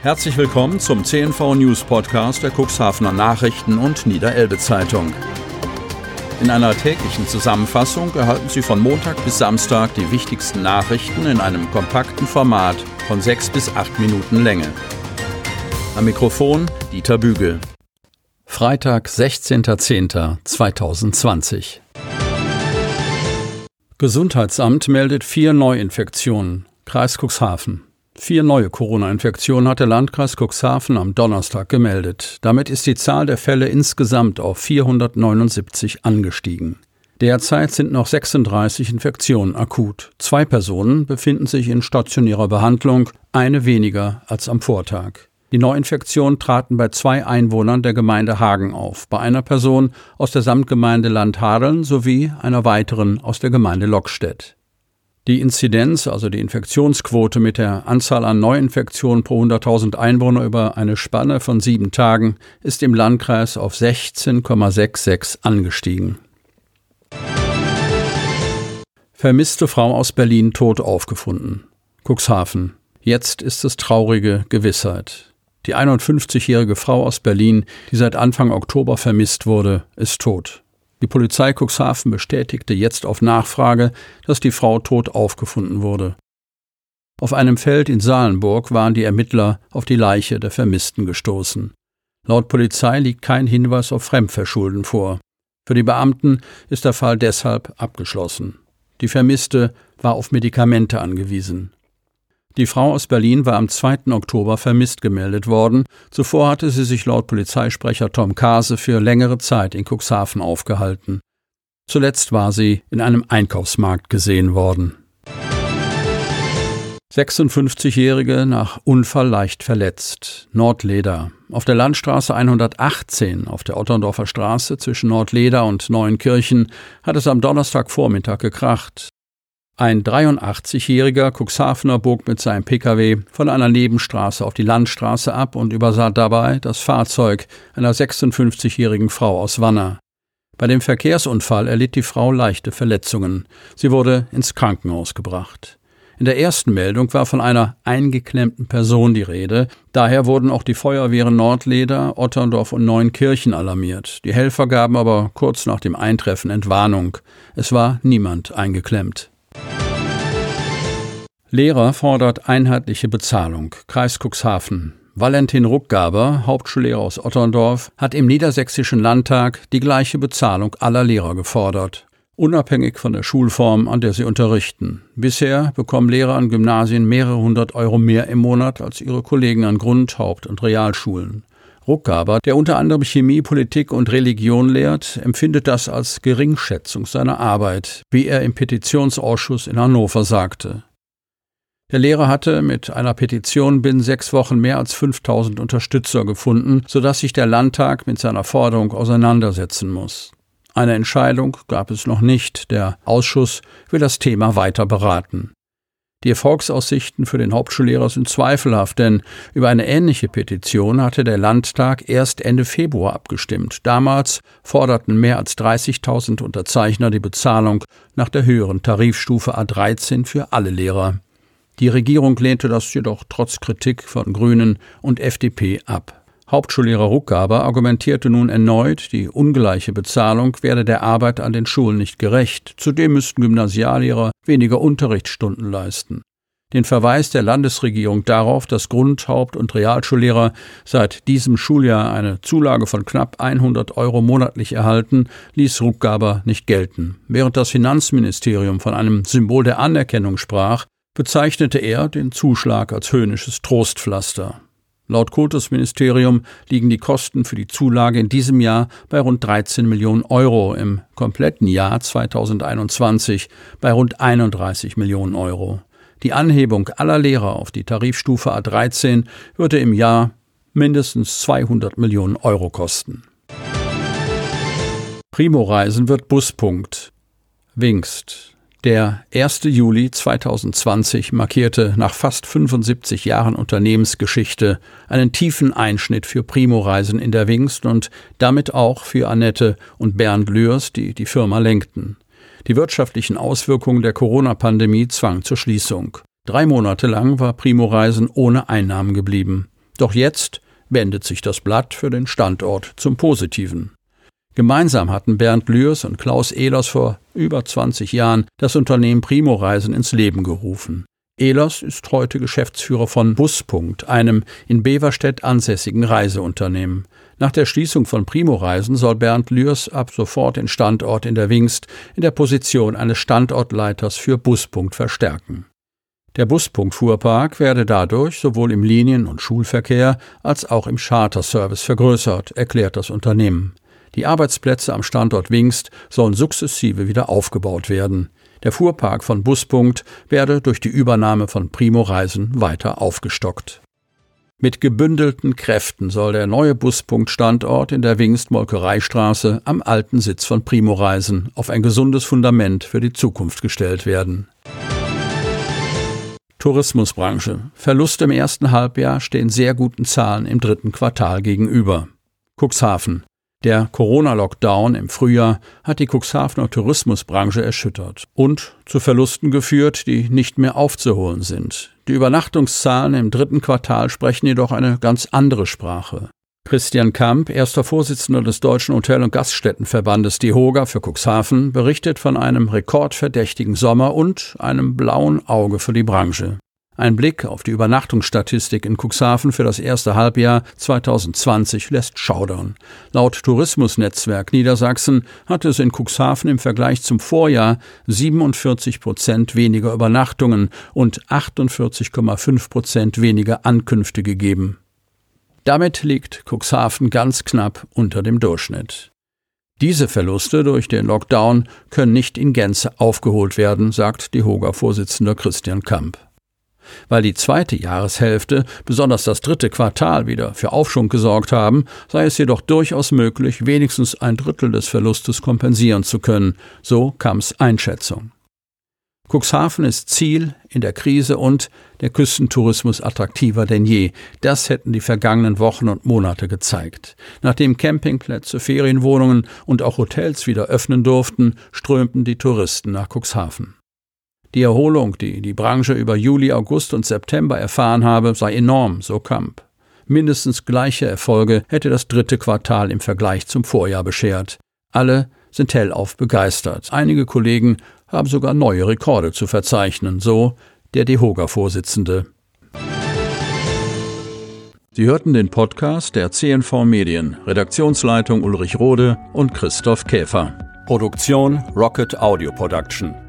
Herzlich willkommen zum CNV News Podcast der Cuxhavener Nachrichten und Niederelbe Zeitung. In einer täglichen Zusammenfassung erhalten Sie von Montag bis Samstag die wichtigsten Nachrichten in einem kompakten Format von sechs bis acht Minuten Länge. Am Mikrofon Dieter Bügel. Freitag, 16.10.2020. Gesundheitsamt meldet vier Neuinfektionen. Kreis Cuxhaven. Vier neue Corona-Infektionen hat der Landkreis Cuxhaven am Donnerstag gemeldet. Damit ist die Zahl der Fälle insgesamt auf 479 angestiegen. Derzeit sind noch 36 Infektionen akut. Zwei Personen befinden sich in stationärer Behandlung, eine weniger als am Vortag. Die Neuinfektionen traten bei zwei Einwohnern der Gemeinde Hagen auf, bei einer Person aus der Samtgemeinde Landhadeln sowie einer weiteren aus der Gemeinde Lockstedt. Die Inzidenz, also die Infektionsquote mit der Anzahl an Neuinfektionen pro 100.000 Einwohner über eine Spanne von sieben Tagen, ist im Landkreis auf 16,66 angestiegen. Vermisste Frau aus Berlin tot aufgefunden. Cuxhaven. Jetzt ist es traurige Gewissheit. Die 51-jährige Frau aus Berlin, die seit Anfang Oktober vermisst wurde, ist tot. Die Polizei Cuxhaven bestätigte jetzt auf Nachfrage, dass die Frau tot aufgefunden wurde. Auf einem Feld in Salenburg waren die Ermittler auf die Leiche der Vermissten gestoßen. Laut Polizei liegt kein Hinweis auf Fremdverschulden vor. Für die Beamten ist der Fall deshalb abgeschlossen. Die Vermisste war auf Medikamente angewiesen. Die Frau aus Berlin war am 2. Oktober vermisst gemeldet worden. Zuvor hatte sie sich laut Polizeisprecher Tom Kase für längere Zeit in Cuxhaven aufgehalten. Zuletzt war sie in einem Einkaufsmarkt gesehen worden. 56-Jährige nach Unfall leicht verletzt. Nordleder. Auf der Landstraße 118 auf der Otterndorfer Straße zwischen Nordleder und Neuenkirchen hat es am Donnerstagvormittag gekracht. Ein 83-jähriger Cuxhavener bog mit seinem Pkw von einer Nebenstraße auf die Landstraße ab und übersah dabei das Fahrzeug einer 56-jährigen Frau aus Wanner. Bei dem Verkehrsunfall erlitt die Frau leichte Verletzungen. Sie wurde ins Krankenhaus gebracht. In der ersten Meldung war von einer eingeklemmten Person die Rede. Daher wurden auch die Feuerwehren Nordleder, Otterndorf und Neunkirchen alarmiert. Die Helfer gaben aber kurz nach dem Eintreffen Entwarnung. Es war niemand eingeklemmt. Lehrer fordert einheitliche Bezahlung. Kreis Cuxhaven. Valentin Ruckgaber, Hauptschullehrer aus Otterndorf, hat im Niedersächsischen Landtag die gleiche Bezahlung aller Lehrer gefordert, unabhängig von der Schulform, an der sie unterrichten. Bisher bekommen Lehrer an Gymnasien mehrere hundert Euro mehr im Monat als ihre Kollegen an Grund-, Haupt- und Realschulen. Ruckgaber, der unter anderem Chemie, Politik und Religion lehrt, empfindet das als Geringschätzung seiner Arbeit, wie er im Petitionsausschuss in Hannover sagte. Der Lehrer hatte mit einer Petition binnen sechs Wochen mehr als 5000 Unterstützer gefunden, sodass sich der Landtag mit seiner Forderung auseinandersetzen muss. Eine Entscheidung gab es noch nicht. Der Ausschuss will das Thema weiter beraten. Die Erfolgsaussichten für den Hauptschullehrer sind zweifelhaft, denn über eine ähnliche Petition hatte der Landtag erst Ende Februar abgestimmt. Damals forderten mehr als 30.000 Unterzeichner die Bezahlung nach der höheren Tarifstufe A13 für alle Lehrer. Die Regierung lehnte das jedoch trotz Kritik von Grünen und FDP ab. Hauptschullehrer Ruckgaber argumentierte nun erneut, die ungleiche Bezahlung werde der Arbeit an den Schulen nicht gerecht. Zudem müssten Gymnasiallehrer weniger Unterrichtsstunden leisten. Den Verweis der Landesregierung darauf, dass Grund-, Haupt- und Realschullehrer seit diesem Schuljahr eine Zulage von knapp 100 Euro monatlich erhalten, ließ Ruckgaber nicht gelten. Während das Finanzministerium von einem Symbol der Anerkennung sprach, bezeichnete er den Zuschlag als höhnisches Trostpflaster. Laut Kultusministerium liegen die Kosten für die Zulage in diesem Jahr bei rund 13 Millionen Euro, im kompletten Jahr 2021 bei rund 31 Millionen Euro. Die Anhebung aller Lehrer auf die Tarifstufe A13 würde im Jahr mindestens 200 Millionen Euro kosten. Primo-Reisen wird Buspunkt. Wingst. Der 1. Juli 2020 markierte nach fast 75 Jahren Unternehmensgeschichte einen tiefen Einschnitt für Primo-Reisen in der Wingst und damit auch für Annette und Bernd Lührs, die die Firma lenkten. Die wirtschaftlichen Auswirkungen der Corona-Pandemie zwangen zur Schließung. Drei Monate lang war Primo-Reisen ohne Einnahmen geblieben. Doch jetzt wendet sich das Blatt für den Standort zum Positiven. Gemeinsam hatten Bernd Lührs und Klaus Ehlers vor über 20 Jahren das Unternehmen Primo Reisen ins Leben gerufen. Ehlers ist heute Geschäftsführer von Buspunkt, einem in Beverstedt ansässigen Reiseunternehmen. Nach der Schließung von Primo Reisen soll Bernd Lührs ab sofort den Standort in der Wingst in der Position eines Standortleiters für Buspunkt verstärken. Der Buspunkt-Fuhrpark werde dadurch sowohl im Linien- und Schulverkehr als auch im Charterservice vergrößert, erklärt das Unternehmen. Die Arbeitsplätze am Standort Wingst sollen sukzessive wieder aufgebaut werden. Der Fuhrpark von Buspunkt werde durch die Übernahme von Primo Reisen weiter aufgestockt. Mit gebündelten Kräften soll der neue Buspunkt-Standort in der Wingst-Molkereistraße am alten Sitz von Primo Reisen auf ein gesundes Fundament für die Zukunft gestellt werden. Tourismusbranche. Verluste im ersten Halbjahr stehen sehr guten Zahlen im dritten Quartal gegenüber. Cuxhaven. Der Corona-Lockdown im Frühjahr hat die Cuxhavener Tourismusbranche erschüttert und zu Verlusten geführt, die nicht mehr aufzuholen sind. Die Übernachtungszahlen im dritten Quartal sprechen jedoch eine ganz andere Sprache. Christian Kamp, erster Vorsitzender des Deutschen Hotel- und Gaststättenverbandes DIHOGA für Cuxhaven, berichtet von einem rekordverdächtigen Sommer und einem blauen Auge für die Branche. Ein Blick auf die Übernachtungsstatistik in Cuxhaven für das erste Halbjahr 2020 lässt schaudern. Laut Tourismusnetzwerk Niedersachsen hatte es in Cuxhaven im Vergleich zum Vorjahr 47 Prozent weniger Übernachtungen und 48,5 Prozent weniger Ankünfte gegeben. Damit liegt Cuxhaven ganz knapp unter dem Durchschnitt. Diese Verluste durch den Lockdown können nicht in Gänze aufgeholt werden, sagt die Hoga-Vorsitzender Christian Kamp. Weil die zweite Jahreshälfte, besonders das dritte Quartal wieder für Aufschwung gesorgt haben, sei es jedoch durchaus möglich, wenigstens ein Drittel des Verlustes kompensieren zu können, so Kamps Einschätzung. Cuxhaven ist Ziel in der Krise und der Küstentourismus attraktiver denn je. Das hätten die vergangenen Wochen und Monate gezeigt. Nachdem Campingplätze, Ferienwohnungen und auch Hotels wieder öffnen durften, strömten die Touristen nach Cuxhaven. Die Erholung, die die Branche über Juli, August und September erfahren habe, sei enorm, so Kamp. Mindestens gleiche Erfolge hätte das dritte Quartal im Vergleich zum Vorjahr beschert. Alle sind hellauf begeistert. Einige Kollegen haben sogar neue Rekorde zu verzeichnen, so der DEHOGA-Vorsitzende. Sie hörten den Podcast der CNV Medien, Redaktionsleitung Ulrich Rode und Christoph Käfer. Produktion Rocket Audio Production.